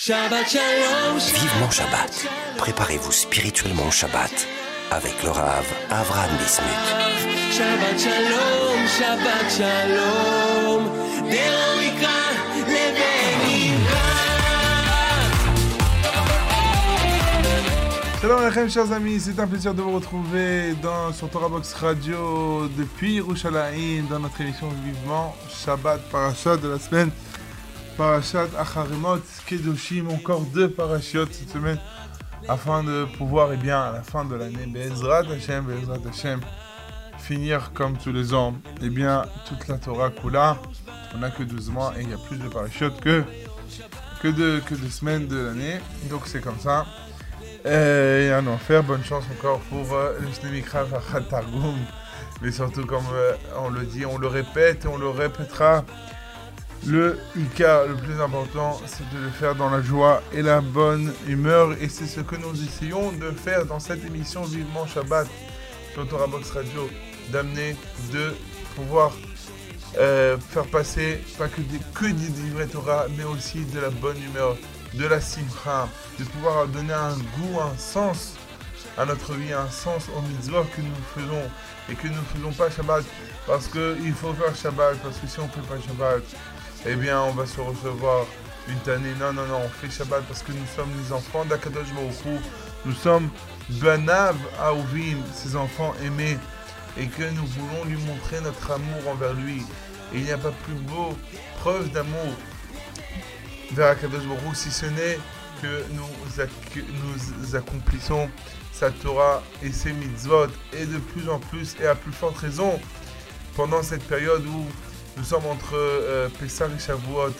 Shabbat Shalom. Vivement Shabbat. Préparez-vous spirituellement au Shabbat avec le Rav Avram Bismuth. Shabbat Shalom, Shabbat Shalom. Shalom Lechem, chers amis, c'est un plaisir de vous retrouver dans, sur Torah Box Radio depuis Yerushalayim dans notre émission Vivement Shabbat Parashat de la semaine Parashat Acharemot Kedoshim, encore deux parachutes cette semaine afin de pouvoir, eh bien, à la fin de l'année, Bezrat Hashem, Bezrat Hashem, finir comme tous les ans, eh bien, toute la Torah Kula. On n'a que 12 mois et il y a plus de parachutes que, que, de, que semaines de l'année, donc c'est comme ça. Et un enfer, bonne chance encore pour euh, le Snemikra Targum. Mais surtout, comme euh, on le dit, on le répète et on le répétera. Le Ika, le plus important, c'est de le faire dans la joie et la bonne humeur. Et c'est ce que nous essayons de faire dans cette émission Vivement Shabbat sur Torah Box Radio. D'amener, de pouvoir euh, faire passer pas que des, que des livrets Torah, mais aussi de la bonne humeur, de la simcha, de pouvoir donner un goût, un sens à notre vie, un sens au mitzvot que nous faisons et que nous ne faisons pas Shabbat parce qu'il faut faire Shabbat, parce que si on ne fait pas Shabbat, eh bien on va se recevoir une année. Non, non, non, on fait Shabbat parce que nous sommes les enfants d'Akadosh Baruch Nous sommes Banav Aouvim, ses enfants aimés, et que nous voulons lui montrer notre amour envers lui. Et il n'y a pas plus beau preuve d'amour vers Akadosh si ce n'est que nous, nous accomplissons sa Torah et ses mitzvot, et de plus en plus, et à plus forte raison, pendant cette période où nous sommes entre euh, Pessah et Shavuot,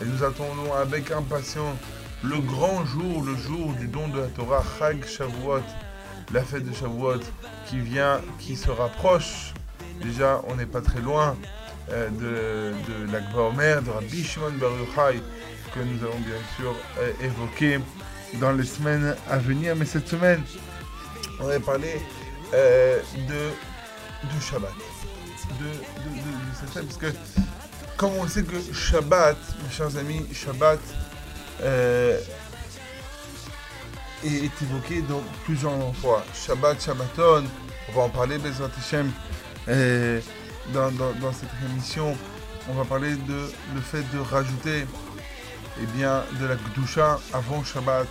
et nous attendons avec impatience le grand jour, le jour du don de la Torah, Chag Shavuot, la fête de Shavuot, qui vient, qui se rapproche. Déjà, on n'est pas très loin euh, de, de l'Akba de Rabbi Shimon Bar Yochai, que nous allons bien sûr euh, évoquer dans les semaines à venir. Mais cette semaine, on va parler euh, de, du Shabbat. De, de, parce que comme on sait que Shabbat, mes chers amis, Shabbat euh, est, évoqué dans plusieurs fois. Shabbat, Shabbaton, on va en parler, Bezrat Hashem, euh, dans cette émission. On va parler de le fait de rajouter eh bien, de la Gdusha avant Shabbat.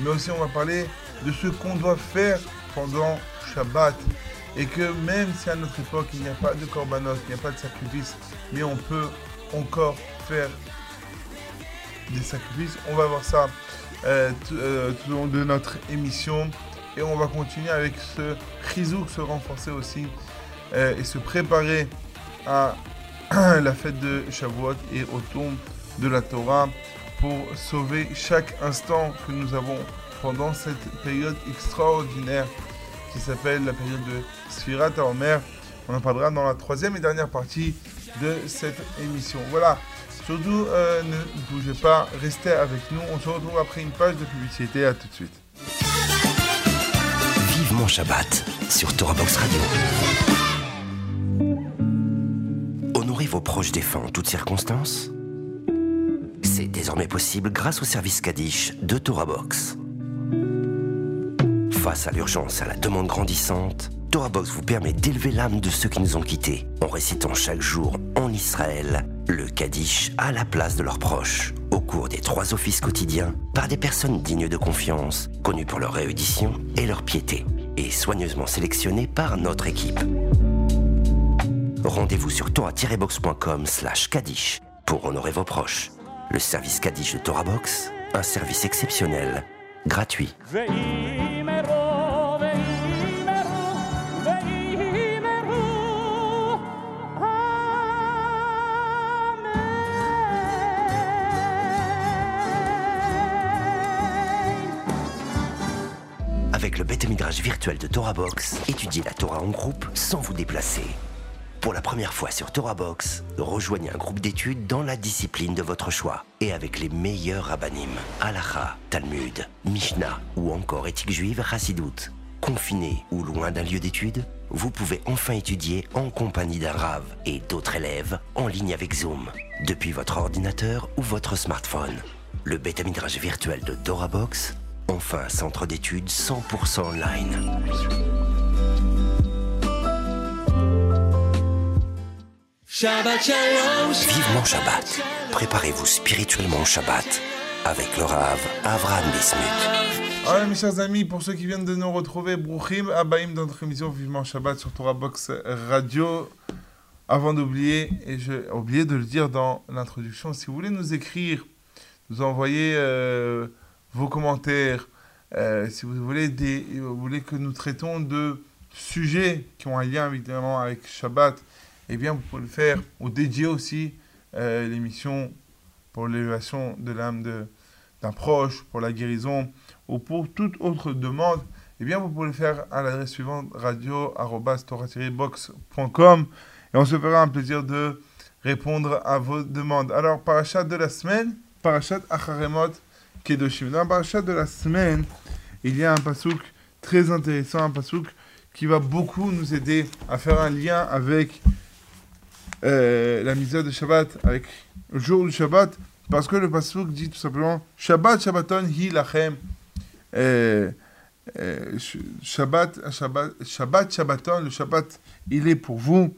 Mais aussi, on va parler de ce qu'on doit faire pendant Shabbat. Et que même si à notre époque, il n'y a pas de korbanot, il n'y a pas de sacrifice, mais on peut encore faire des sacrifices. On va voir ça euh, tout, euh, tout au long de notre émission. Et on va continuer avec ce chizouk, se renforcer aussi euh, et se préparer à la fête de Shavuot et au tombe de la Torah pour sauver chaque instant que nous avons pendant cette période extraordinaire qui s'appelle la période de Sfirat Omer. On en parlera dans la troisième et dernière partie de cette émission. Voilà. Surtout, euh, ne bougez pas, restez avec nous. On se retrouve après une page de publicité. À tout de suite. Vivement Shabbat sur Box Radio. Honorez vos proches défunts en toutes circonstances. C'est désormais possible grâce au service Kaddish de Box. Face à l'urgence à la demande grandissante, Torah Box vous permet d'élever l'âme de ceux qui nous ont quittés en récitant chaque jour en Israël le Kaddish à la place de leurs proches au cours des trois offices quotidiens par des personnes dignes de confiance, connues pour leur réédition et leur piété et soigneusement sélectionnées par notre équipe. Rendez-vous sur torah-box.com slash Kaddish pour honorer vos proches. Le service Kaddish de Torah Box, un service exceptionnel, gratuit. Virtuel de Torah Box, étudiez la Torah en groupe sans vous déplacer. Pour la première fois sur Torah Box, rejoignez un groupe d'études dans la discipline de votre choix et avec les meilleurs rabbinim, Halacha, Talmud, Mishnah ou encore éthique juive Hassidout. Confiné ou loin d'un lieu d'études, vous pouvez enfin étudier en compagnie d'un rave et d'autres élèves en ligne avec Zoom, depuis votre ordinateur ou votre smartphone. le bêta midrage virtuel de TorahBox, enfin centre d'études 100% online. Shabbat Shalom. Vivement Shabbat. Préparez-vous spirituellement au Shabbat avec le Rav Avraham Bismuth. Alors mes chers amis, pour ceux qui viennent de nous retrouver, Bruchim Abaïm dans notre émission Vivement Shabbat sur Torah Box Radio. Avant d'oublier, et j'ai oublié de le dire dans l'introduction, si vous voulez nous écrire, nous envoyer euh, vos commentaires, euh, si vous voulez, vous voulez que nous traitons de sujets qui ont un lien évidemment avec Shabbat, eh bien vous pouvez le faire, ou dédier aussi euh, l'émission pour l'élévation de l'âme d'un proche, pour la guérison, ou pour toute autre demande, eh bien vous pouvez le faire à l'adresse suivante radio-box.com et on se fera un plaisir de répondre à vos demandes. Alors, parachat de la semaine, parachat Acharemot Kedoshim. Dans la de la semaine, il y a un pasouk très intéressant, un pasouk qui va beaucoup nous aider à faire un lien avec euh, la misère de Shabbat, avec le jour du Shabbat, parce que le pasouk dit tout simplement Shabbat Shabbaton hi lachem. Euh, euh, sh- Shabbat, Shabbat, Shabbat, Shabbaton, le Shabbat, il est pour vous.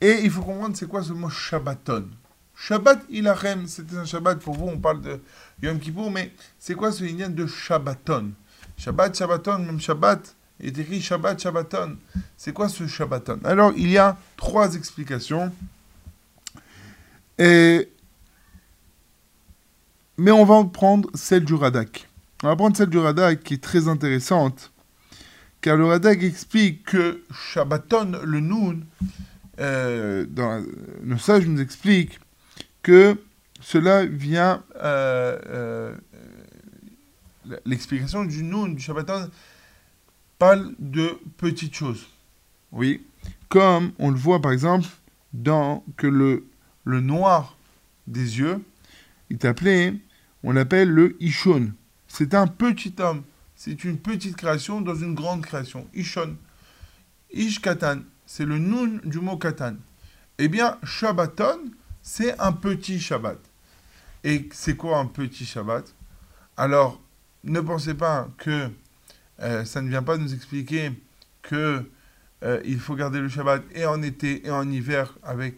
Et il faut comprendre c'est quoi ce mot Shabbaton. Shabbat ilachem, c'était un Shabbat pour vous, on parle de Yom Kippour, mais c'est quoi ce lien de Shabbaton? Shabbat, Shabbaton, même Shabbat, il est écrit Shabbat, Shabbaton. C'est quoi ce Shabbaton? Alors, il y a trois explications. Mais on va en prendre celle du Radak. On va prendre celle du Radak qui est très intéressante. Car le Radak explique que Shabbaton, le Noun, euh, dans la- le sage nous explique que cela vient. euh, euh, L'explication du Noun, du Shabbaton, parle de petites choses. Oui. Comme on le voit par exemple dans que le, le noir des yeux est appelé, on l'appelle le Ishon. C'est un petit homme. C'est une petite création dans une grande création. Ishon. Ish Katan. C'est le noun du mot Katan. Eh bien, Shabbaton, c'est un petit Shabbat. Et c'est quoi un petit Shabbat? Alors, ne pensez pas que euh, ça ne vient pas nous expliquer que euh, il faut garder le Shabbat et en été et en hiver, avec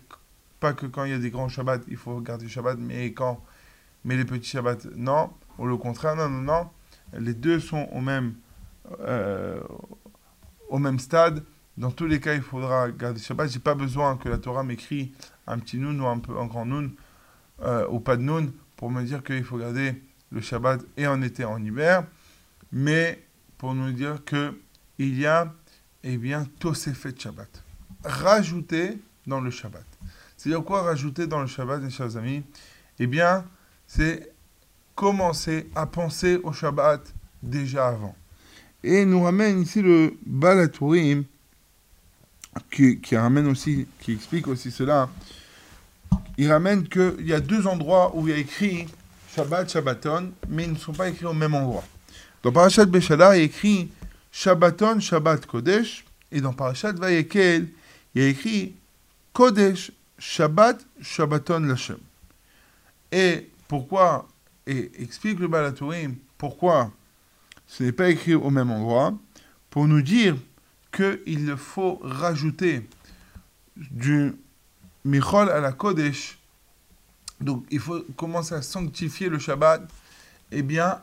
pas que quand il y a des grands Shabbats, il faut garder le Shabbat, mais quand mais les petits Shabbats, non, ou le contraire, non, non, non. Les deux sont au même, euh, au même stade. Dans tous les cas, il faudra garder le Shabbat. J'ai pas besoin que la Torah m'écrit un petit noun ou un, peu, un grand noun, euh, ou pas de noun, pour me dire qu'il faut garder le Shabbat et en été en hiver. Mais pour nous dire que il y a, eh bien, Tosefet Shabbat. Rajouter dans le Shabbat. C'est-à-dire quoi rajouter dans le Shabbat, mes chers amis? Eh bien, c'est commencer à penser au Shabbat déjà avant. Et nous ramène ici le Balatourim, qui, ramène aussi, qui explique aussi cela. Il ramène qu'il y a deux endroits où il y a écrit Shabbat, Shabbaton, mais ils ne sont pas écrits au même endroit. Dans Parashat Beshala, il y a écrit Shabbaton, Shabbat Kodesh, et dans Parashat Vayekel, il y a écrit Kodesh, Shabbat, Shabbaton Lashem. Et pourquoi, et explique le Balatourim, pourquoi ce n'est pas écrit au même endroit, pour nous dire qu'il faut rajouter du Michol à la Kodesh, donc il faut commencer à sanctifier le Shabbat, eh bien,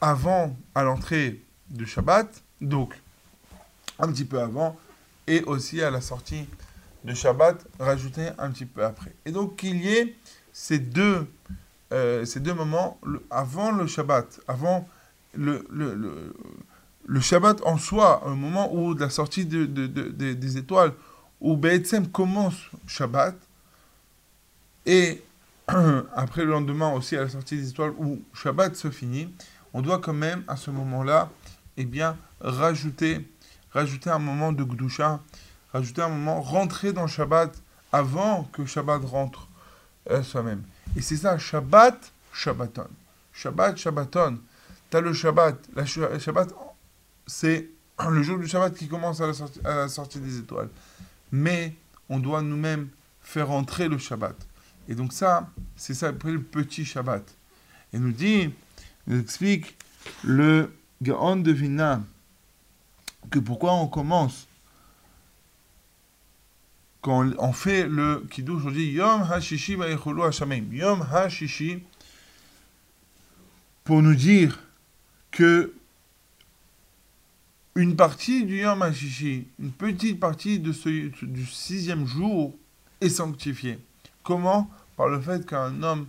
avant, à l'entrée du Shabbat, donc un petit peu avant, et aussi à la sortie de Shabbat, rajouter un petit peu après. Et donc qu'il y ait ces deux, euh, ces deux moments avant le Shabbat, avant le, le, le Shabbat en soi, un moment où la sortie de, de- de- de- des étoiles, où Be'etzem commence Shabbat, et après le lendemain aussi à la sortie des étoiles, où Shabbat se finit, on doit quand même à ce moment-là, eh bien, rajouter, rajouter un moment de Gdusha, rajouter un moment, rentrer dans Shabbat avant que Shabbat rentre euh, soi-même. Et c'est ça, Shabbat, Shabbaton. Shabbat, Shabbaton. Tu as le Shabbat. La Sh- Shabbat, c'est le jour du Shabbat qui commence à la, sortie, des étoiles. Mais on doit nous-mêmes faire entrer le Shabbat. Et donc ça, c'est ça après le petit Shabbat. Et nous dit, nous explique le Gaon de Vina que pourquoi on commence quand on fait le kiddush aujourd'hui Yom HaShishi Vayichulu Hashamim Yom HaShishi pour nous dire que une partie du Yom HaShishi, une petite partie de ce, du sixième jour est sanctifiée. Comment? Par le fait qu'un homme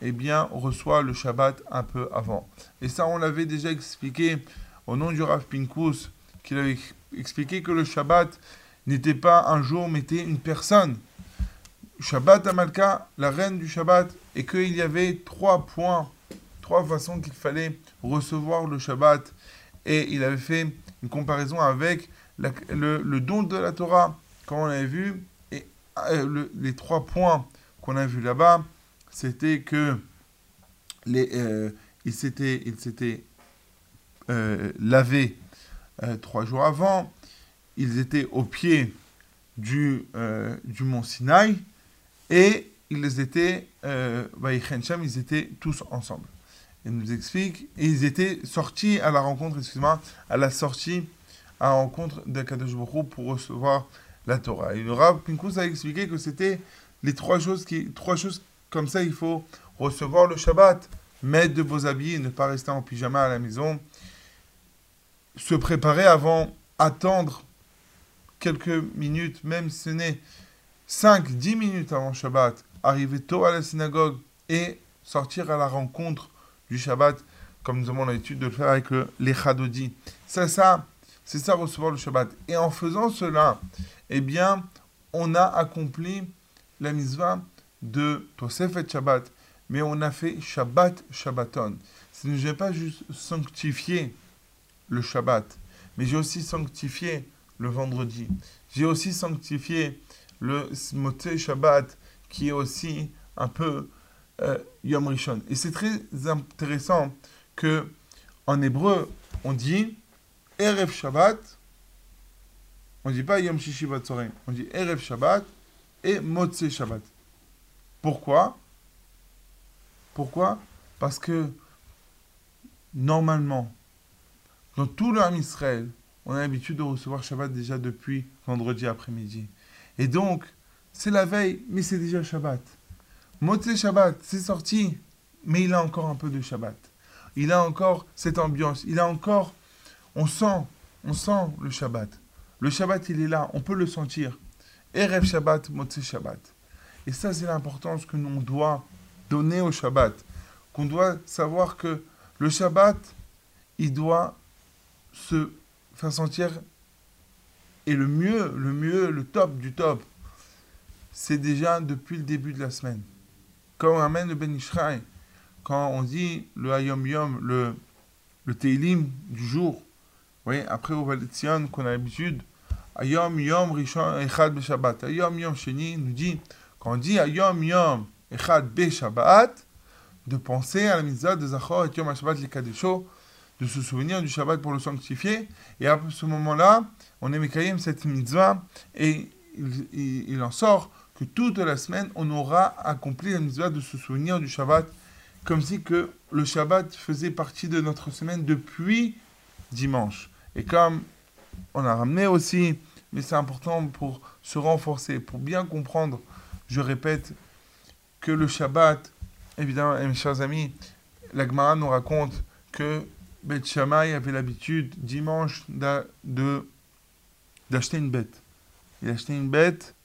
eh bien, reçoit le Shabbat un peu avant. Et ça, on l'avait déjà expliqué au nom du Rav Pinkus, qu'il avait expliqué que le Shabbat n'était pas un jour, mais était une personne. Shabbat Amalka, la reine du Shabbat, et qu'il y avait trois points, trois façons qu'il fallait recevoir le Shabbat. Et il avait fait une comparaison avec le, don de la Torah, comme on avait vu, et euh, les trois points qu'on a vus là-bas, c'était que les, euh, il s'était, il s'était euh, euh, trois jours avant, ils étaient au pied du, du mont Sinaï et ils étaient, ils étaient tous ensemble. Il nous explique, et ils étaient sortis à la rencontre, excuse-moi, à la sortie, à la rencontre d'Akadosh Baruch pour recevoir la Torah. Et le Rav Pinkus a expliqué que c'était les trois choses qui, trois choses comme ça, il faut recevoir le Shabbat, mettre de beaux habits, ne pas rester en pyjama à la maison, se préparer avant, attendre quelques minutes, même si ce n'est 5, 10 minutes avant Shabbat, arriver tôt à la synagogue et sortir à la rencontre du Shabbat, comme nous avons l'habitude de le faire avec le, les Chadodi. C'est ça, c'est ça recevoir le Shabbat. Et en faisant cela, eh bien, on a accompli la mitzvah de Tosefet Shabbat, mais on a fait Shabbat Shabbaton. Ce n'est pas juste sanctifié le Shabbat, mais j'ai aussi sanctifié le vendredi. J'ai aussi sanctifié le Moté Shabbat, qui est aussi un peu euh, Yom Rishon. Et c'est très intéressant que en hébreu, on dit Erev Shabbat, on ne dit pas Yom Shishi on dit Erev Shabbat et Motzei Shabbat. Pourquoi? Pourquoi? Parce que normalement, dans tout le Israël, on a l'habitude de recevoir Shabbat déjà depuis vendredi après-midi. Et donc, c'est la veille, mais c'est déjà Shabbat. Motzei Shabbat, c'est sorti, mais il a encore un peu de Shabbat. Il a encore cette ambiance, il a encore, on sent, on sent le Shabbat. Le Shabbat, il est là, on peut le sentir. Erev Shabbat, Motzei Shabbat. Et ça, c'est l'importance que l'on doit donner au Shabbat. Qu'on doit savoir que le Shabbat, il doit se faire sentir. Et le mieux, le mieux, le top du top, c'est déjà depuis le début de la semaine. Quand on amène le Ben Ishraï, quand on dit le Hayom Yom, le, le Teilim du jour, voyez, après au Valetzion, qu'on a l'habitude, Hayom Yom Rishon Echad Shabbat, Hayom Yom Sheni nous dit quand on dit Yom Yom Echad Be Shabbat, de penser à la mitzvah de Zachor et Yom Shabbat le Kadesho, de se souvenir du Shabbat pour le sanctifier. Et à ce moment-là, on est cette mitzvah et il, il, en sort que toute la semaine, on aura accompli la mitzvah de se souvenir du Shabbat, comme si que le Shabbat faisait partie de notre semaine depuis dimanche. Et comme on a ramené aussi, mais c'est important pour se renforcer, pour bien comprendre je répète que le Shabbat, évidemment, mes chers amis, la Gemara nous raconte que Beth Shammai avait l'habitude dimanche d'acheter une bête. Il achetait une bête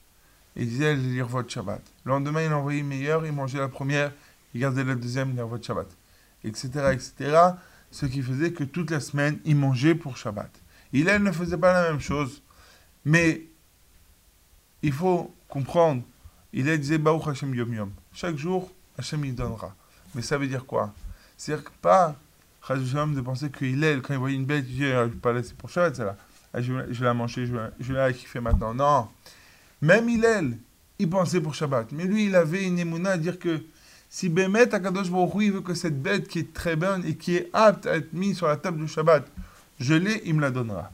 il disait lire votre Shabbat. Le lendemain, il envoyait meilleur, il mangeait la première, il gardait la deuxième, lire votre Shabbat. Etc. etc. Ce qui faisait que toute la semaine, il mangeait pour Shabbat. Il, elle ne faisait pas la même chose. Mais il faut comprendre il a disait Baruch Hashem Yom Yom. Chaque jour, Hashem il donnera. Mais ça veut dire quoi? C'est-à-dire pas de penser qu'il est, quand il voyait une bête, il dit, ah, je vais pas laisser pour Shabbat, celle-là. Ah, je, vais la manger, je vais la kiffer maintenant. Non. Même Hillel, il pensait pour Shabbat. Mais lui, il avait une émouna à dire que si Bémet, Akadosh Baruch il veut que cette bête qui est très bonne et qui est apte à être mise sur la table du Shabbat, je l'ai, il me la donnera.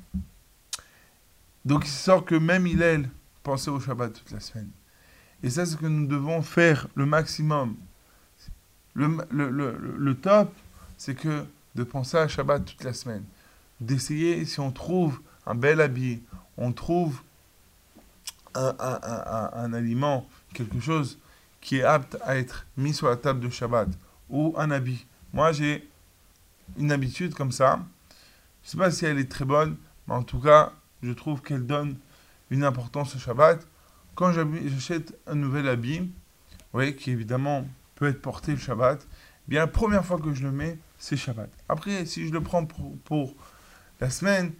Donc il sort que même Hillel pensait au Shabbat toute la semaine. Et c'est ce que nous devons faire le maximum. le, le, le, le top, c'est que de penser à Shabbat toute la semaine. D'essayer, si on trouve un bel habit, on trouve un, un- un- un- aliment, quelque chose qui est apte à être mis sur la table de Shabbat, ou un habit. Moi, j'ai une habitude comme ça. Je ne sais pas si elle est très bonne, mais en tout cas, je trouve qu'elle donne une importance au Shabbat. Quand j'achète un nouvel habit, oui, qui évidemment peut être porté le Shabbat, eh bien la première fois que je le mets, c'est Shabbat. Après, si je le prends pour, pour la semaine,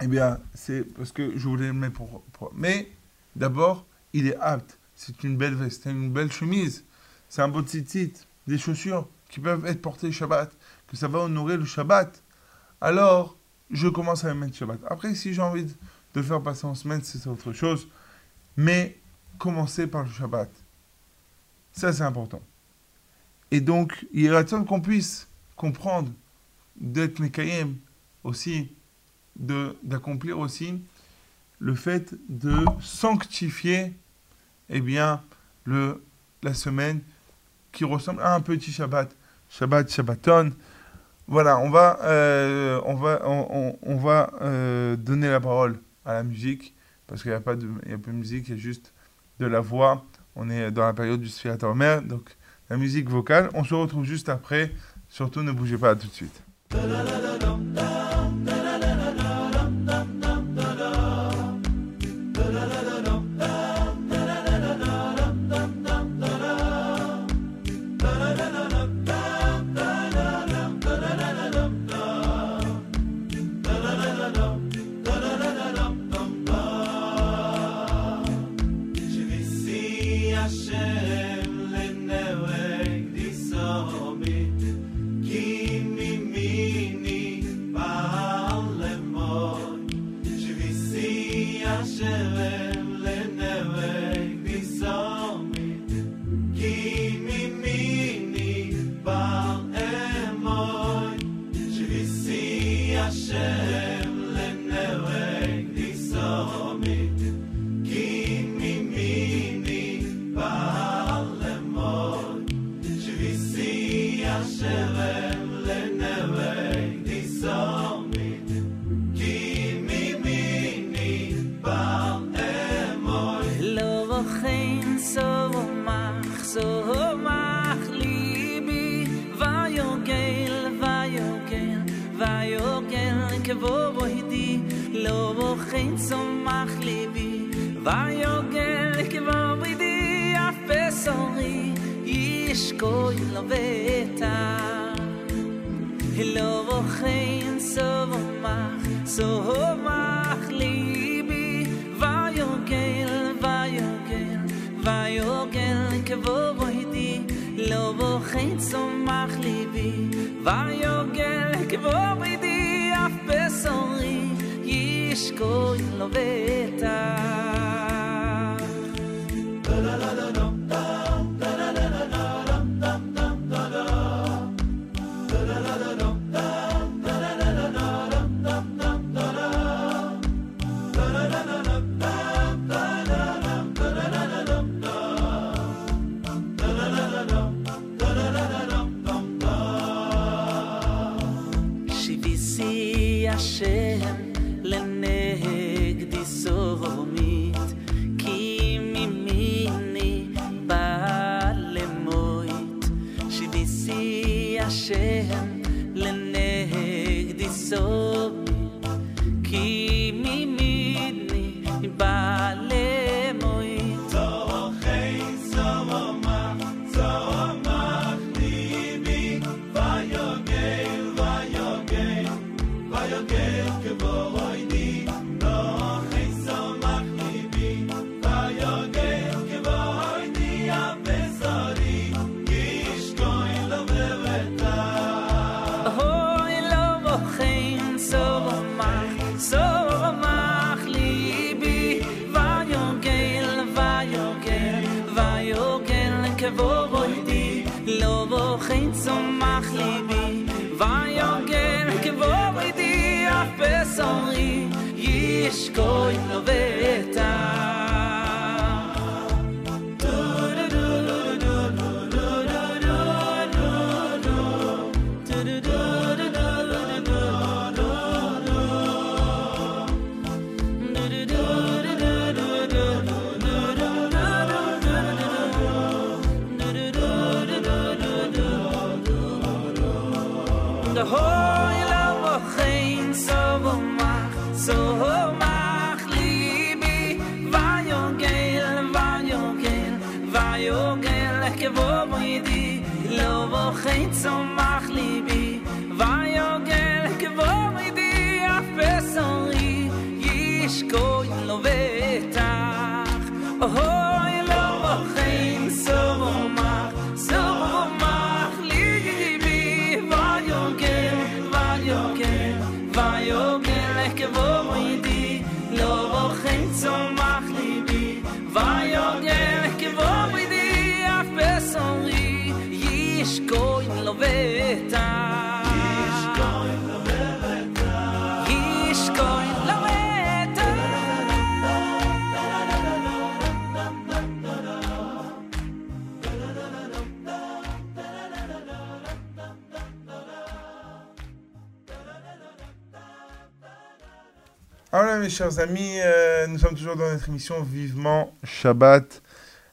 eh bien, c'est parce que je voulais le mettre pour... Mais d'abord, il est apte. C'est une belle veste, une belle chemise, c'est un beau tzitzit, des chaussures qui peuvent être portées Shabbat, que ça va honorer le Shabbat. Alors, je commence à le mettre Shabbat. Après, si j'ai envie de, le faire passer en semaine, c'est autre chose. Mais commencer par le Shabbat. Ça, c'est important. Et donc, il est temps qu'on puisse comprendre d'être Mekayem aussi, d'accomplir aussi le fait de sanctifier eh bien, le, la semaine qui ressemble à un petit Shabbat. Shabbat, Shabbaton. Voilà, on va, euh, on va, on, on- va euh, donner la parole à la musique, parce qu'il n'y a, pas de- il y a pas de musique, il y a juste de la voix. On est dans la période du Sfirat Omer, donc la musique vocale. On se retrouve juste après. Surtout, ne bougez pas, tout de suite. שיביסי השם לנגדי סורמית shkojnë në vetë. Chers amis, euh, nous sommes toujours dans notre émission Vivement Shabbat,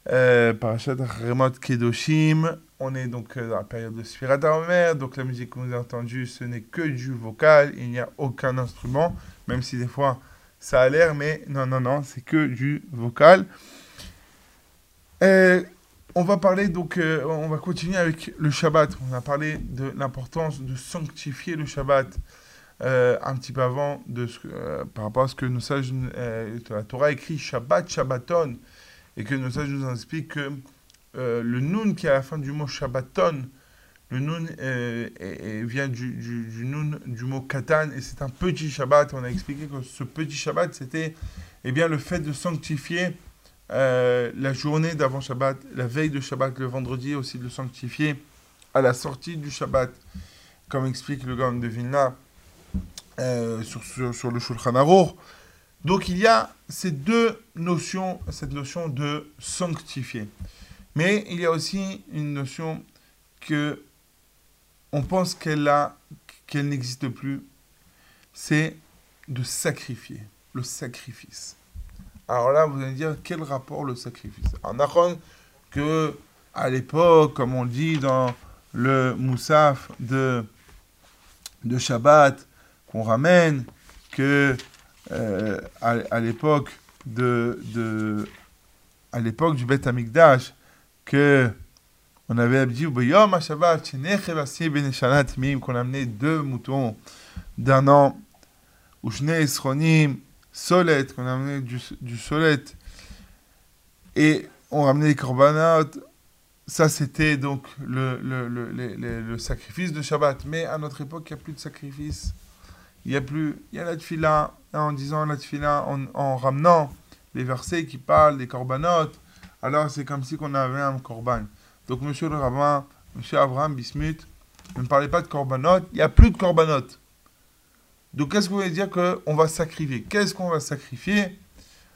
euh, Parashat Remot Kedoshim. On est donc euh, dans la période de Sfirat Omer, donc la musique que vous avez entendue, ce n'est que du vocal, il n'y a aucun instrument, même si des fois ça a l'air, mais non, non, non, c'est que du vocal. Euh, on va parler donc, on va continuer avec le Shabbat. On a parlé de l'importance de sanctifier le Shabbat euh, un petit peu avant de ce euh, par rapport à ce que nos sages euh, la Torah écrit Shabbat Shabbaton et que nos sages nous expliquent que le nun qui est à la fin du mot Shabbaton, le nun est- est- vient du, du, du du mot katan et c'est un petit Shabbat. On a expliqué que ce petit Shabbat c'était eh bien le fait de sanctifier la journée d'avant Shabbat, la veille de Shabbat, le vendredi aussi de le sanctifier à la sortie du Shabbat, comme explique le Gaon de Vilna euh, sur, sur, le Shulchan Aruch. Donc il y a ces deux notions, cette notion de sanctifier. Mais il y a aussi une notion que on pense qu'elle a, qu'elle n'existe plus, c'est de sacrifier, le sacrifice. Alors là, vous allez dire, quel rapport le sacrifice? Alors, que à l'époque, comme on dit dans le Moussaf de, de Shabbat, qu'on ramène, que euh, à, l'époque de, de à l'époque du Beth Amikdash, que on avait dit qu'on a amené deux moutons d'un an, ou Esronim, Solet, qu'on a amené du, du Solet, et on ramenait les korbanot. Ça, c'était donc le, le, le- le sacrifice de Shabbat. Mais à notre époque, il n'y a plus de sacrifice. Il y a plus, il y a la tfila, en disant la tfila, en, en ramenant les versets qui parlent des korbanot. Alors, c'est comme si on avait un korban. Donc, monsieur le rabbin, monsieur Abraham Bismuth, ne parlez pas de korbanot. Il n'y a plus de korbanot. Donc, qu'est-ce que vous voulez dire qu'on va sacrifier? Qu'est-ce qu'on va sacrifier?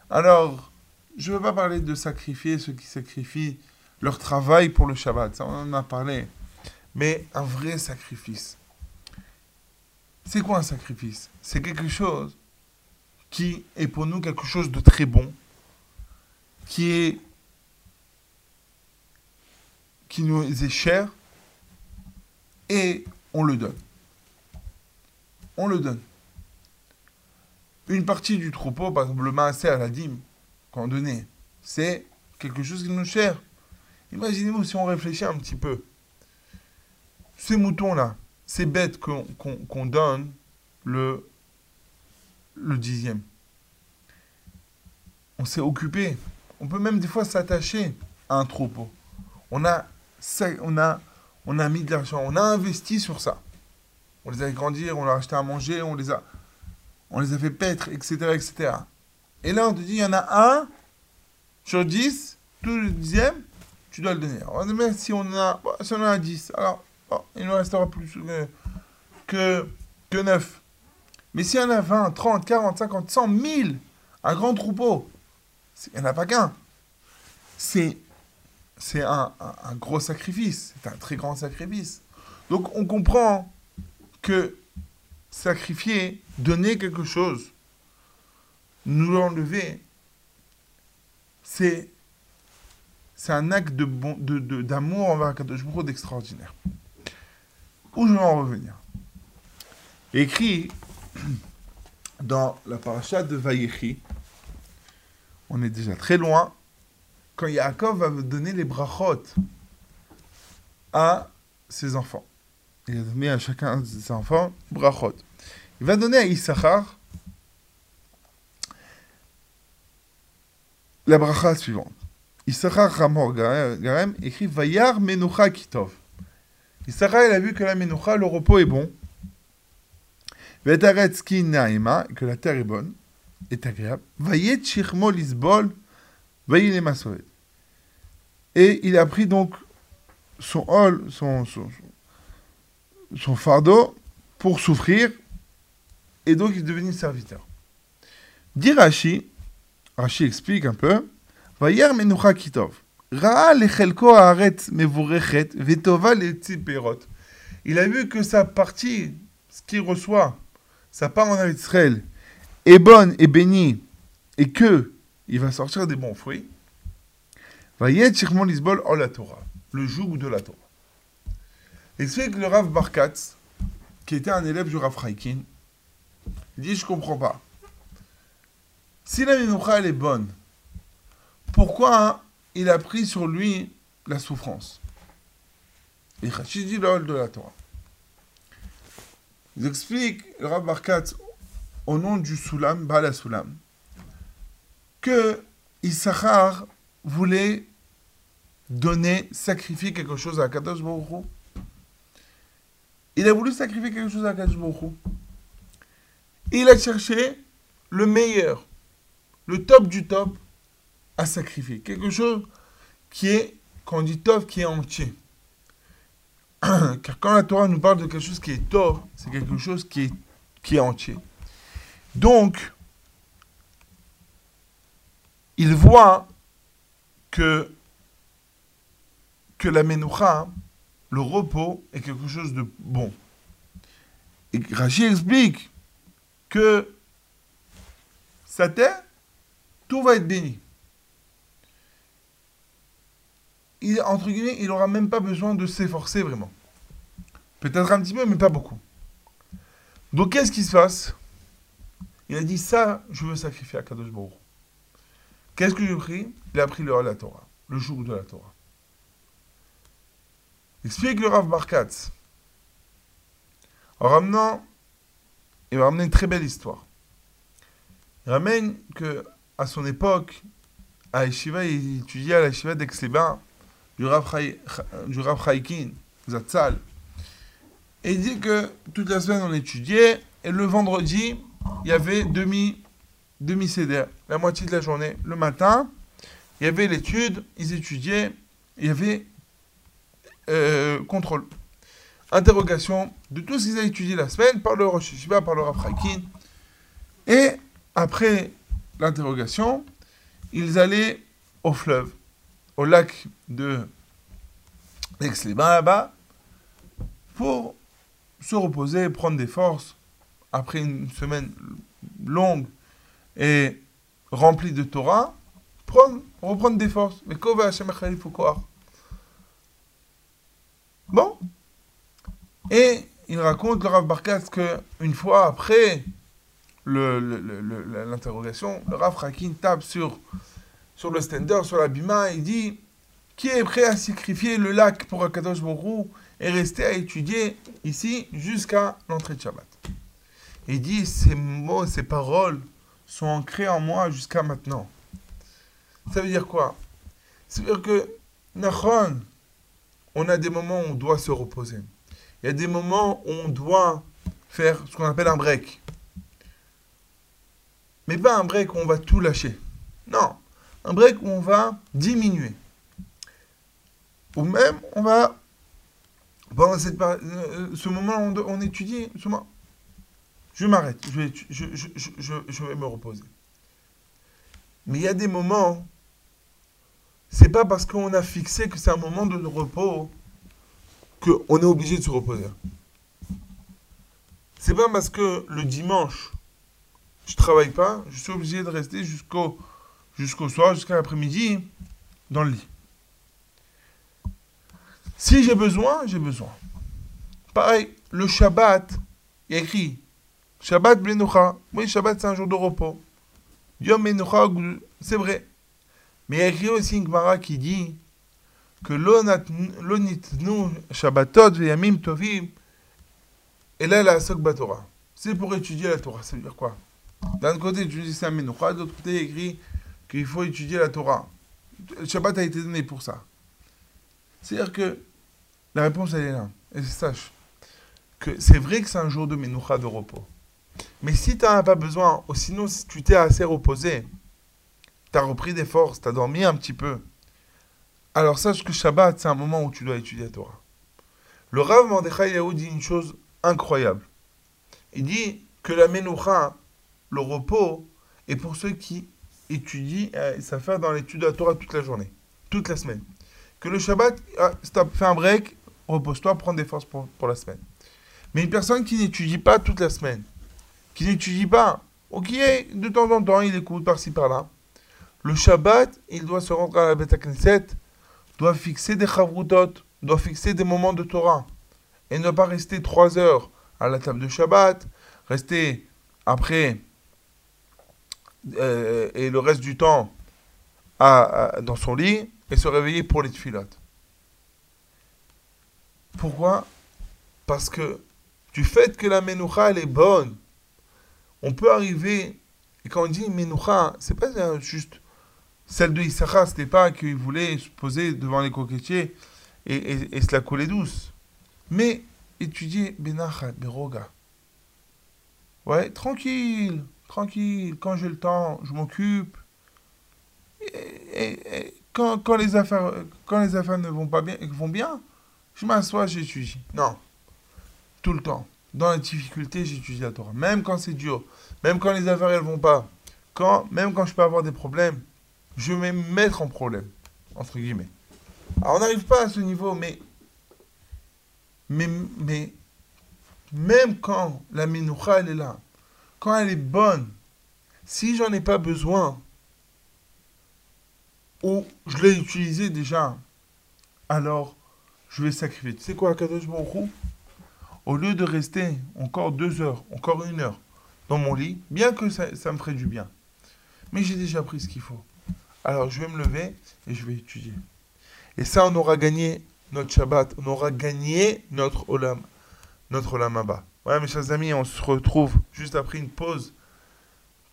Alors, je ne veux pas parler de sacrifier ceux qui sacrifient leur travail pour le Shabbat. Ça, on en a parlé. Mais un vrai sacrifice. C'est quoi un sacrifice? C'est quelque chose qui est pour nous quelque chose de très bon, qui est qui nous est cher, et on le donne. On le donne. Une partie du troupeau, par exemple le maaser à la dîme, qu'on donnait, c'est quelque chose qui nous est cher. Imaginez-vous si on réfléchit un petit peu. Ces moutons-là, ces bêtes qu'on qu'on donne le, le dixième. On s'est occupé. On peut même des fois s'attacher à un troupeau. On a, on, a, on a mis de l'argent, on a investi sur ça. On les a fait grandir, on leur a acheté à manger, on les a, on les a fait paître, etc., etc. Et là, on te dit, il y en a un sur 10, tout le dixième, tu dois le donner. Alors, même si on a, si on en a 10, alors bon, il nous restera plus que, que, que 9. Mais s'il y en a 20, 30, 40, 50, 100, 1000, un grand troupeau, il n'y en a pas qu'un. C'est, un, gros sacrifice, c'est un très grand sacrifice. Donc on comprend que sacrifier, donner quelque chose, nous l'enlever, c'est un acte de bon, de, de- d'amour envers Hu d'extraordinaire. Où je vais en revenir Écrit dans la paracha de Vayechi, on est déjà très loin, quand Yaakov va donner les brachot à ses enfants. Il a donné à chacun de ses enfants brachot. Il va donner à Issachar la bracha suivante. Issachar Ramor Garem écrit Vayar Menucha Kitov. Issachar, a vu que la Menucha, le repos est bon. Que la terre est bonne, est agréable. Et il a pris donc son hol, son, son, son fardeau pour souffrir, et donc il est devenu serviteur. Dit Rashi, Rashi explique un peu, Vayer menucha kitov, ra'a lechelko. Il a vu que sa partie, ce qu'il reçoit, sa part en Israël, est bonne et bénie, et que il va sortir des bons fruits. Vayet shirmon lisbol ol la Torah, le joug de la Torah. Explique le Rav Barkatz, qui était un élève du Rav Haikin, dit Je comprends pas. Si la Menucha elle est bonne, pourquoi il a pris sur lui la souffrance Et Rachid de la Torah. Il explique, le Rav au nom du Soulam, Bala Soulam, que Issachar voulait donner, sacrifier quelque chose à Kadosh Baruch. Il a voulu sacrifier quelque chose à Kadosh Baruch. Il a cherché le meilleur, le top du top à sacrifier. Quelque chose qui est, quand on dit top, qui est entier. Car quand la Torah nous parle de quelque chose qui est top, c'est quelque chose qui est, qui est entier. Donc, il voit que, que la menucha, le repos, est quelque chose de bon. Et Rachid explique que sa terre, tout va être béni. Il, entre guillemets, il n'aura même pas besoin de s'efforcer vraiment. Peut-être un petit peu, mais pas beaucoup. Donc qu'est-ce qui se passe? Il a dit ça, je veux sacrifier à Kadosh Baruch. Qu'est-ce que j'ai pris? Il a pris le la Torah, le jour de la Torah. Explique le Rav Barkatz. En ramenant, il va ramener une très belle histoire. Il ramène que à son époque, à Yeshiva, il étudiait à la Yeshiva d'Aix-les-Bains, du Rav Zatzal. Et il dit que toute la semaine on étudiait, et le vendredi, il y avait demi, demi la moitié de la journée. Le matin, il y avait l'étude, ils étudiaient, il y avait euh, contrôle. Interrogation de tout ce qu'ils ont étudié la semaine par le Rosh par le Rav. Et après l'interrogation, ils allaient au fleuve, au lac de Aix-les-Bains là-bas, pour se reposer, prendre des forces après une semaine longue et remplie de Torah, prendre, reprendre des forces. Mais Kova Hashem Echal Foukoar. Bon. Et il raconte, le Rav Barkas, que une fois après le- le- le- le- l'interrogation, Hakin tape sur, sur le stander, sur la bima, il dit Qui est prêt à sacrifier le lac pour Akadosh Borou et rester à étudier ici jusqu'à l'entrée de Shabbat? Il dit Ces mots, ces paroles sont ancrées en moi jusqu'à maintenant. Ça veut dire quoi? Ça veut dire que, Nachon, on a des moments où on doit se reposer. Il y a des moments où on doit faire ce qu'on appelle un break. Mais pas un break où on va tout lâcher. Non, un break où on va diminuer. Ou même, on va, pendant cette, par- euh, ce moment on, étudie, je m'arrête, je vais me reposer. Mais il y a des moments, c'est pas parce qu'on a fixé que c'est un moment de repos qu'on est obligé de se reposer. C'est pas parce que le dimanche, je travaille pas, je suis obligé de rester jusqu'au jusqu'au soir, jusqu'à l'après-midi, dans le lit. Si j'ai besoin, j'ai besoin. Pareil, le Shabbat, il y a écrit Shabbat Blenoucha. Oui, Shabbat, c'est un jour de repos. Yom c'est vrai. Mais il y a écrit aussi une Gemara qui dit que l'onitnu Shabbatot veyamim tovim, et là, la Sok Batora. C'est pour étudier la Torah. Ça veut dire quoi? D'un côté, tu dis c'est un Menoucha, de côté, il y a écrit qu'il faut étudier la Torah. Le Shabbat a été donné pour ça. C'est-à-dire que la réponse, elle est là. Et sache que c'est vrai que c'est un jour de Menoucha de repos. Mais si tu n'en as pas besoin, ou sinon si tu t'es assez reposé, tu as repris des forces, tu as dormi un petit peu, alors sache que Shabbat, c'est un moment où tu dois étudier la Torah. Le Rav Mordechai Yahou dit une chose incroyable. Il dit que la Menoucha, le repos, est pour ceux qui et savent faire dans l'étude de la Torah toute la journée, toute la semaine. Que le Shabbat, ah, stop, fais un break, repose-toi, prends des forces pour, pour la semaine. Mais une personne qui n'étudie pas toute la semaine, qui n'étudie pas, ok, de temps en temps, il écoute par-ci par-là. Le Shabbat, il doit se rendre à la Beth Knesset, doit fixer des chavrutot, doit fixer des moments de Torah. Et ne pas rester trois heures à la table de Shabbat, rester après euh, et le reste du temps à, dans son lit et se réveiller pour les tfilotes. Pourquoi? Parce que du fait que la menoucha elle est bonne, on peut arriver, et quand on dit menoucha, c'est pas juste celle de Issachar, c'était pas qu'il voulait se poser devant les coquetiers et, et, se la couler douce. Mais étudier Benachat, Beroga. Ouais, tranquille, tranquille, quand j'ai le temps, je m'occupe. Et, quand, quand, les affaires, quand les affaires ne vont pas bien, vont bien, je m'assois, j'étudie. Non, tout le temps. Dans la difficulté, j'étudie la Torah. Même quand c'est dur, même quand les affaires elles vont pas, quand, même quand je peux avoir des problèmes, je vais me mettre en problème, entre guillemets. Alors on n'arrive pas à ce niveau, mais, mais, mais même quand la minoucha elle est là, quand elle est bonne, si j'en ai pas besoin, ou je l'ai utilisé déjà, alors je vais sacrifier. Tu sais quoi, Kadosh Au lieu de rester encore deux heures, encore une heure dans mon lit, bien que ça, ça me ferait du bien, mais j'ai déjà pris ce qu'il faut. Alors je vais me lever et je vais étudier. Et ça, on aura gagné notre Shabbat, on aura gagné notre Olam, notre Olam Abba. Voilà, mes chers amis, on se retrouve juste après une pause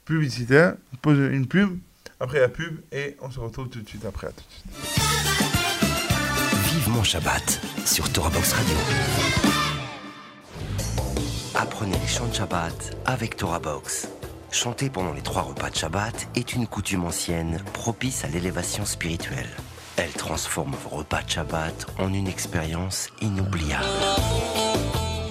publicitaire, une, une pub, après la pub, et on se retrouve tout de suite après. À tout de suite. Vive Shabbat sur Torah Box Radio. Apprenez les chants de Shabbat avec Torah Box. Chanter pendant les trois repas de Shabbat est une coutume ancienne propice à l'élévation spirituelle. Elle transforme vos repas de Shabbat en une expérience inoubliable.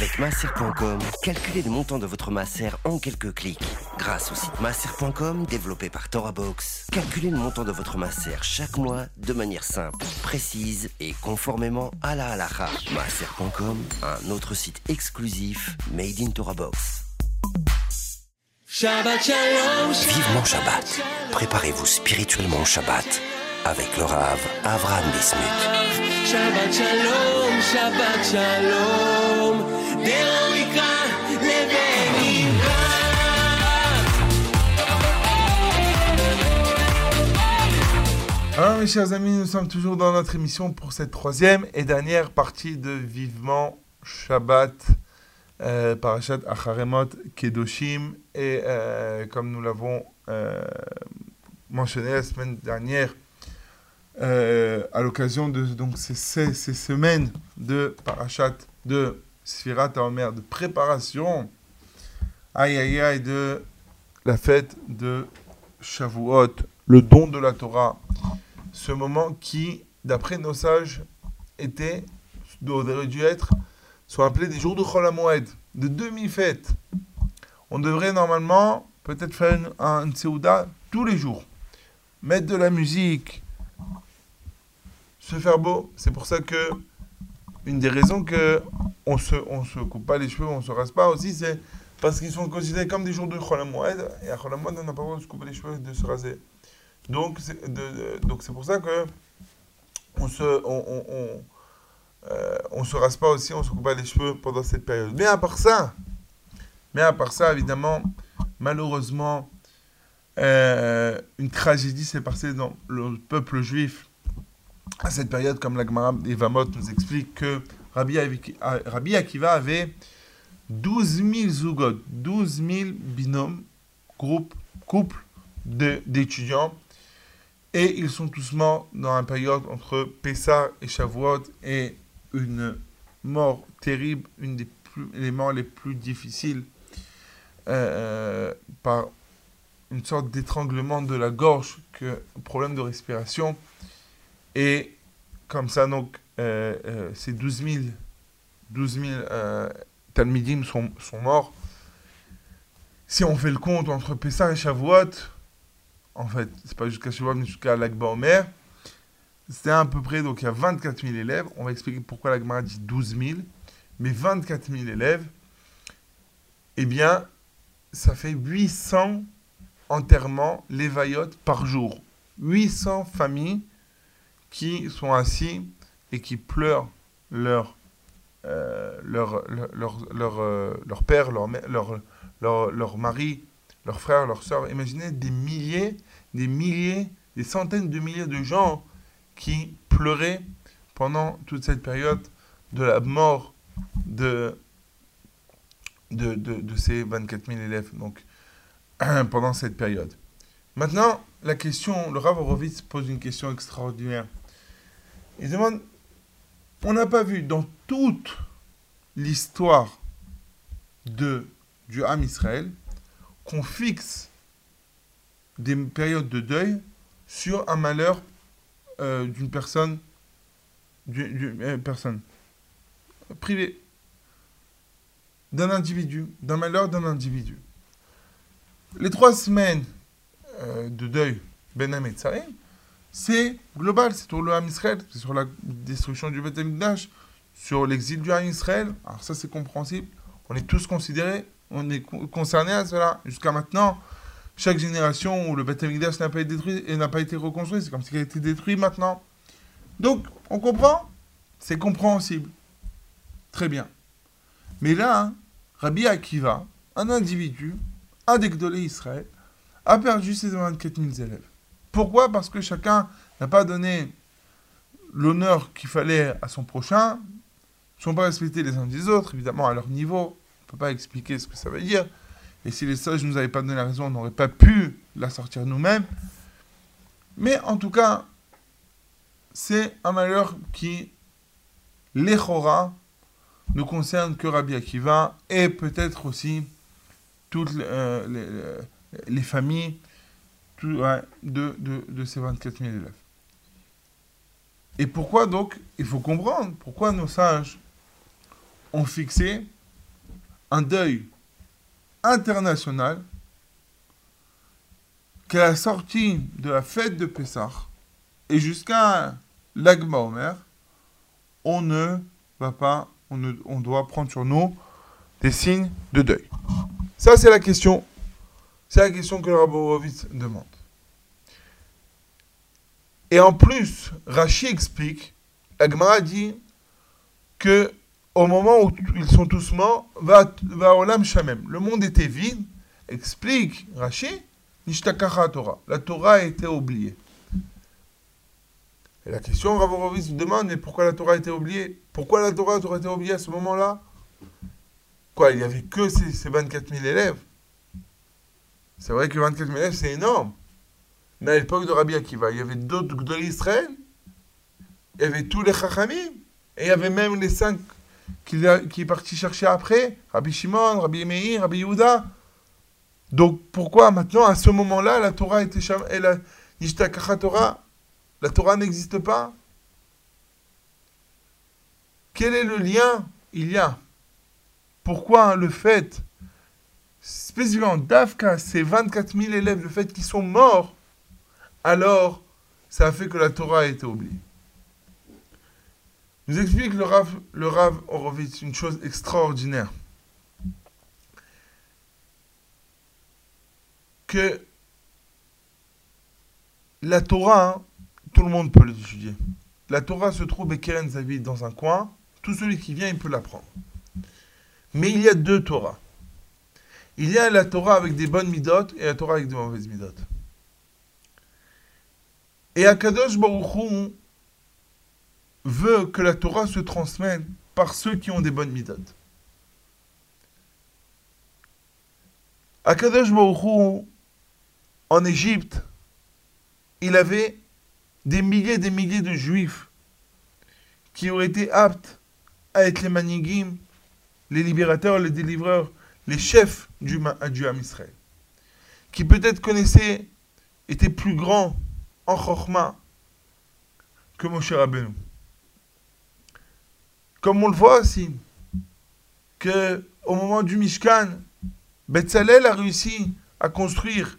Avec masser.com, calculez le montant de votre masser en quelques clics. Grâce au site masser.com développé par TorahBox, calculez le montant de votre masser chaque mois de manière simple, précise et conformément à la halakha. Masser.com, un autre site exclusif made in TorahBox. Shabbat Shalom. Vivement Shabbat. Préparez-vous spirituellement au Shabbat avec le Rav Avraham Bismuth. Shabbat shalom, Shabbat shalom. Alors mes chers amis, nous sommes toujours dans notre émission pour cette troisième et dernière partie de Vivement Shabbat, euh, Parashat Acharemot Kedoshim. Et euh, comme nous l'avons euh, mentionné la semaine dernière, euh, à l'occasion de donc, ces, ces- ces semaines de Parashat, de Sfirat Omer, de préparation, aïe aïe aïe, de la fête de Shavuot, le don de la Torah ce moment qui, d'après nos sages, était, aurait dû être, sont appelés des jours de Chol HaMoed, de demi-fête. On devrait normalement peut-être faire une, un une tous les jours. Mettre de la musique, se faire beau. C'est pour ça que une des raisons que on se, on se coupe pas les cheveux, on se rase pas aussi, c'est parce qu'ils sont considérés comme des jours de Chol HaMoed. Et à Chol HaMoed, on n'a pas le droit de se couper les cheveux et de se raser. Donc, c'est donc c'est pour ça que on se, on, on, on, euh, on se rase pas aussi, on se coupe pas les cheveux pendant cette période. Mais à part ça, mais à part ça, évidemment, malheureusement, euh, une tragédie s'est passée dans le peuple juif à cette période, comme la Gemara Evamot nous explique que Rabbi, Akiva avait 12 000 zougot, 12 000 binômes, groupes, couples d'étudiants et ils sont tous morts dans la période entre Pessah et Shavuot et une mort terrible, une des plus, les morts les plus difficiles euh, par une sorte d'étranglement de la gorge, que problème de respiration. Et comme ça, euh, euh, ces 12 000, 12 000 euh, Talmidim sont, sont morts. Si on fait le compte entre Pessah et Shavuot, en fait, c'est pas jusqu'à Shavuot, mais jusqu'à Omer, c'était à peu près, donc il y a 24 000 élèves. On va expliquer pourquoi la Gemara dit 12 000, mais 24 000 élèves, eh bien, ça fait 800 enterrements, lévaillotes par jour. 800 familles qui sont assis et qui pleurent leur, euh, leur, leur, leur, euh, leur père, leur, leur, leur, leur mari, leurs frères, leurs sœurs. Imaginez des milliers, des milliers, des centaines de milliers de gens qui pleuraient pendant toute cette période de la mort de, de, de, de ces 24 000 élèves. Donc, pendant cette période. Maintenant, la question, le Rav Horowitz pose une question extraordinaire. On n'a pas vu dans toute l'histoire du Ham Israël qu'on fixe des périodes de deuil sur un malheur euh, d'une euh, personne privée, d'un individu, d'un malheur d'un individu. Les trois semaines euh, de deuil Ben Hametzarim, c'est global, c'est sur le Ham Israël, c'est sur la destruction du Beth Amikdash, sur l'exil du Ham Israël. Alors ça c'est compréhensible. On est tous considérés, on est co- concernés à cela. Jusqu'à maintenant, chaque génération où le Beth Amikdash n'a pas été détruit et n'a pas été reconstruit, c'est comme s'il a été détruit maintenant. Donc, on comprend C'est compréhensible. Très bien. Mais là, Rabbi Akiva, un individu, un Israël, a perdu ses 24 000 élèves. Pourquoi? Parce que chacun n'a pas donné l'honneur qu'il fallait à son prochain, ne sont pas respectés les uns des autres, évidemment à leur niveau. On ne peut pas expliquer ce que ça veut dire. Et si les sages ne nous avaient pas donné la raison, on n'aurait pas pu la sortir nous-mêmes. Mais en tout cas, c'est un malheur qui, l'Echora, ne concerne que Rabbi Akiva et peut-être aussi toutes euh, les familles de ces 24 000 élèves. Et pourquoi donc Il faut comprendre pourquoi nos sages ont fixé un deuil international qu'à la sortie de la fête de Pessah et jusqu'à l'Agma Omer, on ne va pas, on, ne- on doit prendre sur nous des signes de deuil. Ça, c'est la question. C'est la question que le Rabbi Horowitz demande. Et en plus, Rashi explique, Agmara dit que au moment où ils sont tous morts, va, va olam shamem. Le monde était vide. Explique Rashi, nishtakacha Torah. La Torah a été oubliée. Et la question, Rav Horowitz se demande, mais pourquoi la Torah a été oubliée? Pourquoi la Torah aurait été oubliée à ce moment-là? Quoi, il n'y avait que ces, ces 24 000 élèves? C'est vrai que 24 000 élèves, c'est énorme. Mais à l'époque de Rabbi Akiva, il y avait d'autres de l'Israël, il y avait tous les Chachamim, et il y avait même les cinq qui, qui est parti chercher après, Rabbi Shimon, Rabbi Meir, Rabbi Yehuda. Donc pourquoi maintenant, à ce moment-là, la Torah était et la Torah, la Torah n'existe pas? Quel est le lien? Il y a. Pourquoi le fait, spécifiquement d'Afka, ces 24 000 élèves, le fait qu'ils sont morts, alors ça a fait que la Torah a été oubliée. Nous explique le Rav, le une chose extraordinaire. Que la Torah, hein, tout le monde peut l'étudier. La Torah se trouve Keren Zavid dans un coin. Tout celui qui vient, il peut l'apprendre. Mais il y a deux Torahs. Il y a la Torah avec des bonnes midotes et la Torah avec des mauvaises midotes. Et Akadosh Baruch veut que la Torah se transmette par ceux qui ont des bonnes midotes. Akadosh Baruch en Égypte, il avait des milliers et des milliers de juifs qui auraient été aptes à être les manigim, les libérateurs, les délivreurs, les chefs du, du Israël, qui peut-être connaissaient, étaient plus grands en Chochma que Moshe Rabbeinu. Comme on le voit aussi, que au moment du Mishkan, Betzalel a réussi à construire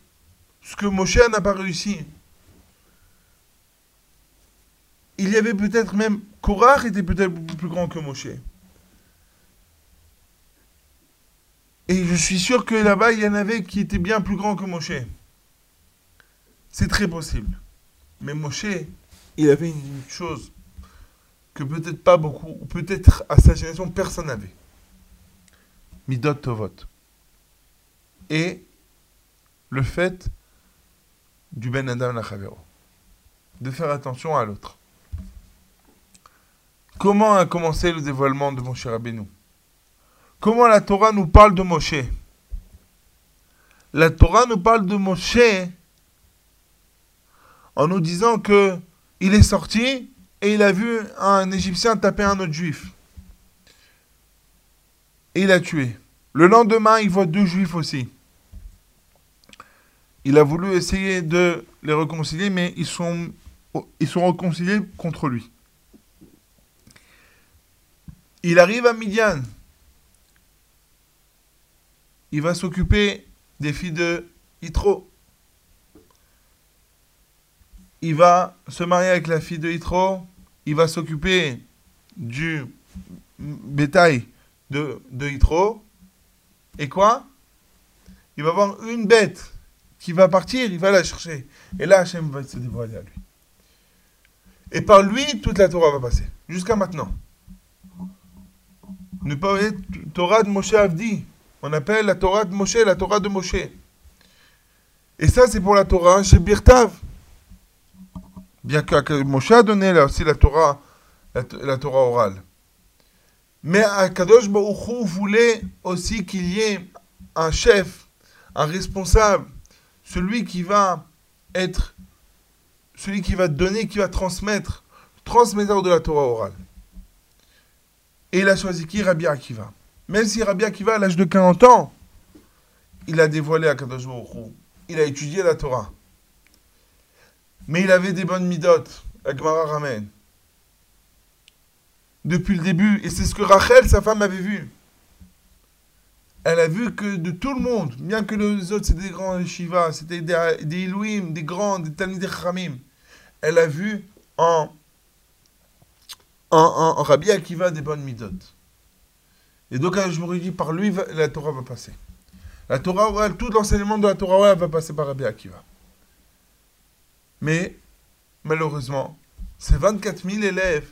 ce que Moshe n'a pas réussi. Il y avait peut-être même, Korach était peut-être plus grand que Moshe. Et je suis sûr que là-bas, il y en avait qui étaient bien plus grands que Moshe. C'est très possible. Mais Moshe, il avait une chose que peut-être pas beaucoup, ou peut-être à sa génération, personne n'avait. Midot Tovot. Et le fait du Ben Adam Lachavero. De faire attention à l'autre. Comment a commencé le dévoilement de Moshe Rabbeinu? Comment la Torah nous parle de Moshe? La Torah nous parle de Moshe en nous disant que il est sorti et il a vu un Égyptien taper un autre juif. Et il a tué. Le lendemain, il voit deux juifs aussi. Il a voulu essayer de les réconcilier, mais ils sont, ils sont réconciliés contre lui. Il arrive à Midian. Il va s'occuper des filles de Yitro il va se marier avec la fille de Yitro, il va s'occuper du bétail de, de et quoi? Il va avoir une bête qui va partir, il va la chercher. Et là, Hachem va se dévoiler à lui. Et par lui, toute la Torah va passer, jusqu'à maintenant. Ne pas être Torah de Moshe Avdi. On appelle la Torah de Moshe la Torah de Moshe. Et ça, c'est pour la Torah chez Birtav. Bien que Moshe a donné là aussi la Torah, la, Torah orale. Mais Akadosh Baruch voulait aussi qu'il y ait un chef, un responsable, celui qui va être, celui qui va donner, qui va transmettre, transmetteur de la Torah orale. Et il a choisi qui? Rabbi Akiva. Même si Rabbi Akiva, à l'âge de 40 ans, il a dévoilé Akadosh Baruch Il a étudié la Torah. Mais il avait des bonnes midotes, Agmara ramène. Depuis le début. Et c'est ce que Rachel, sa femme, avait vu. Elle a vu que de tout le monde, bien que les autres c'était des grands Shiva, c'était des, des Elohim, des grands, des Khamim, elle a vu en, en, en, Rabbi Akiva des bonnes midotes. Et donc je me dis, par lui, la Torah va passer. La Torah tout l'enseignement de la Torah va passer par Rabbi Akiva. Mais malheureusement, ces 24 000 élèves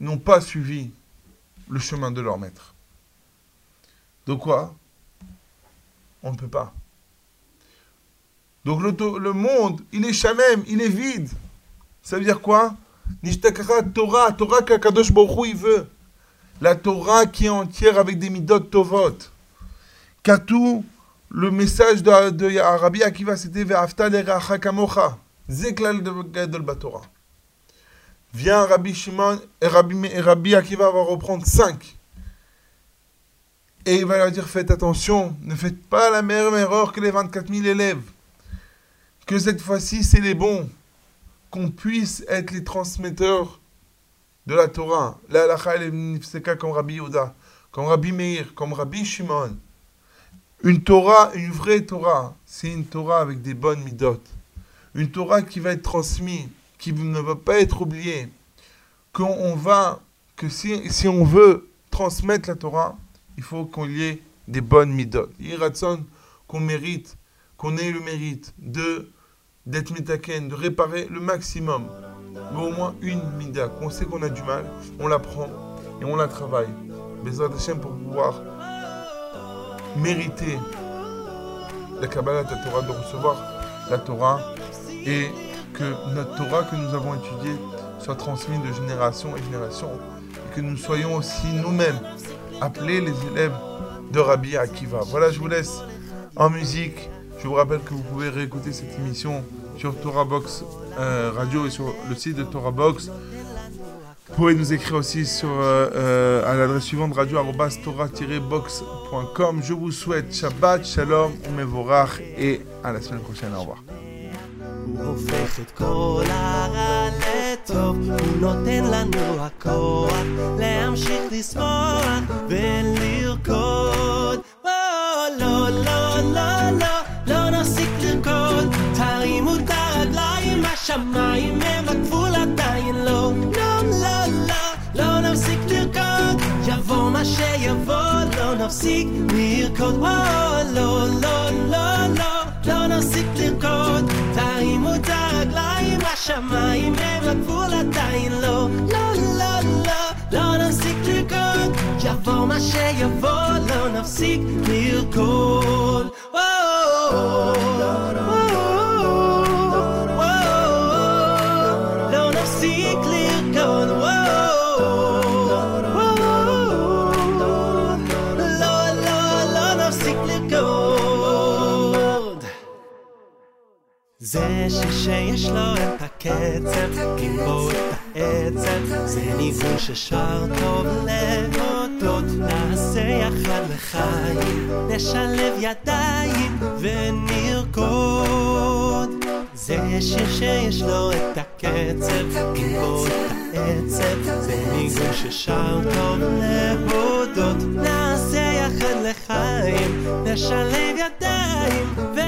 n'ont pas suivi le chemin de leur maître. Donc quoi On ne peut pas. Donc le, le monde, il est chamem, il est vide. Ça veut dire quoi Nishtakara Torah, Torah qu'Akadosh Baruch il veut. La Torah qui est entière avec des midot tovot. Katou, le message de, de Rabbi Akiva, c'était Ve'afta le'reacha kamocha. Zeklal de Gadol Batorah. Vient Rabbi Shimon et Rabbi, et Rabbi Akiva va reprendre 5. Et il va leur dire faites attention, ne faites pas la même erreur que les 24 000 élèves. Que cette fois-ci, c'est les bons. Qu'on puisse être les transmetteurs de la Torah. La halakha les nifseka comme Rabbi Yehuda, comme Rabbi Meir, comme Rabbi Shimon. Une Torah, une vraie Torah, c'est une Torah avec des bonnes midot. Une Torah qui va être transmise, qui ne va pas être oubliée. Qu'on on va, que si, on veut transmettre la Torah, il faut qu'il y ait des bonnes midot. Yiratson, qu'on mérite, qu'on ait le mérite d'être mitaken, de réparer le maximum, mais au moins une mida. On sait qu'on a du mal, on la prend et on la travaille. Bezrat Hashem pour pouvoir mériter la Kabbalah la Torah, de recevoir la Torah et que notre Torah que nous avons étudiée soit transmise de génération en génération et que nous soyons aussi nous-mêmes appelés les élèves de Rabbi Akiva. Voilà, je vous laisse en musique. Je vous rappelle que vous pouvez réécouter cette émission sur Torah Box euh, Radio et sur le site de Torah Box. Vous pouvez nous écrire aussi sur, euh, euh, à l'adresse suivante radio-torah-box.com. Je vous souhaite Shabbat, Shalom, Mevorach et à la semaine prochaine. Au revoir. הוא הופך את כל הרע לטוב, הוא נותן לנו הכוח להמשיך לשמוח ולרקוד. או, לא, לא, לא, לא, לא נפסיק לרקוד, תרימו את הרגליים, השמיים הם הגבול עדיין לא. לא, לא, לא, לא נפסיק לרקוד, יבוא מה שיבוא, לא נפסיק לרקוד. או, לא, לא, לא, לא, לא נפסיק לרקוד, תרימו את הרגליים, השמיים הם הגבול עדיין לא. לא, לא, לא, לא נפסיק לרקוד, יבוא מה שיבוא, לא נפסיק לרקוד. זה שיש לו את הקצב, גיבור את העצב, זה ניגון ששר טוב להודות, נעשה יחד לחיים, נשלב ידיים ונרקוד. זה שיר שיש לו את הקצב, גיבור את העצב, זה ניגון ששר טוב להודות, נעשה יחד לחיים, נשלב ידיים ונרקוד.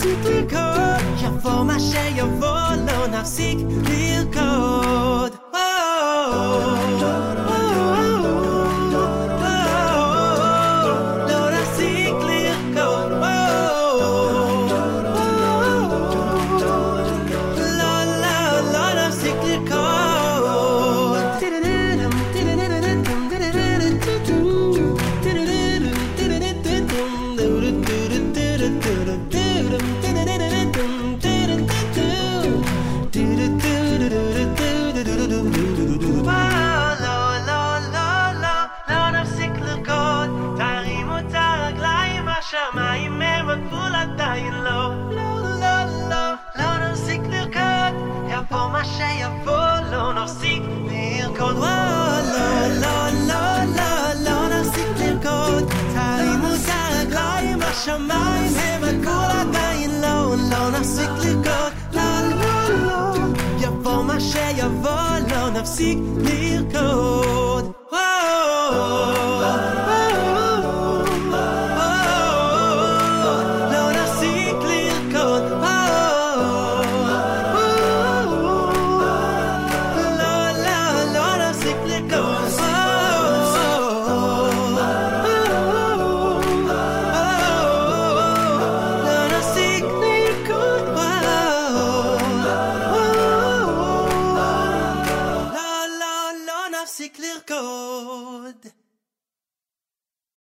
לא נפסיק לרקוד, יבוא מה שיבוא, לא נפסיק לרקוד.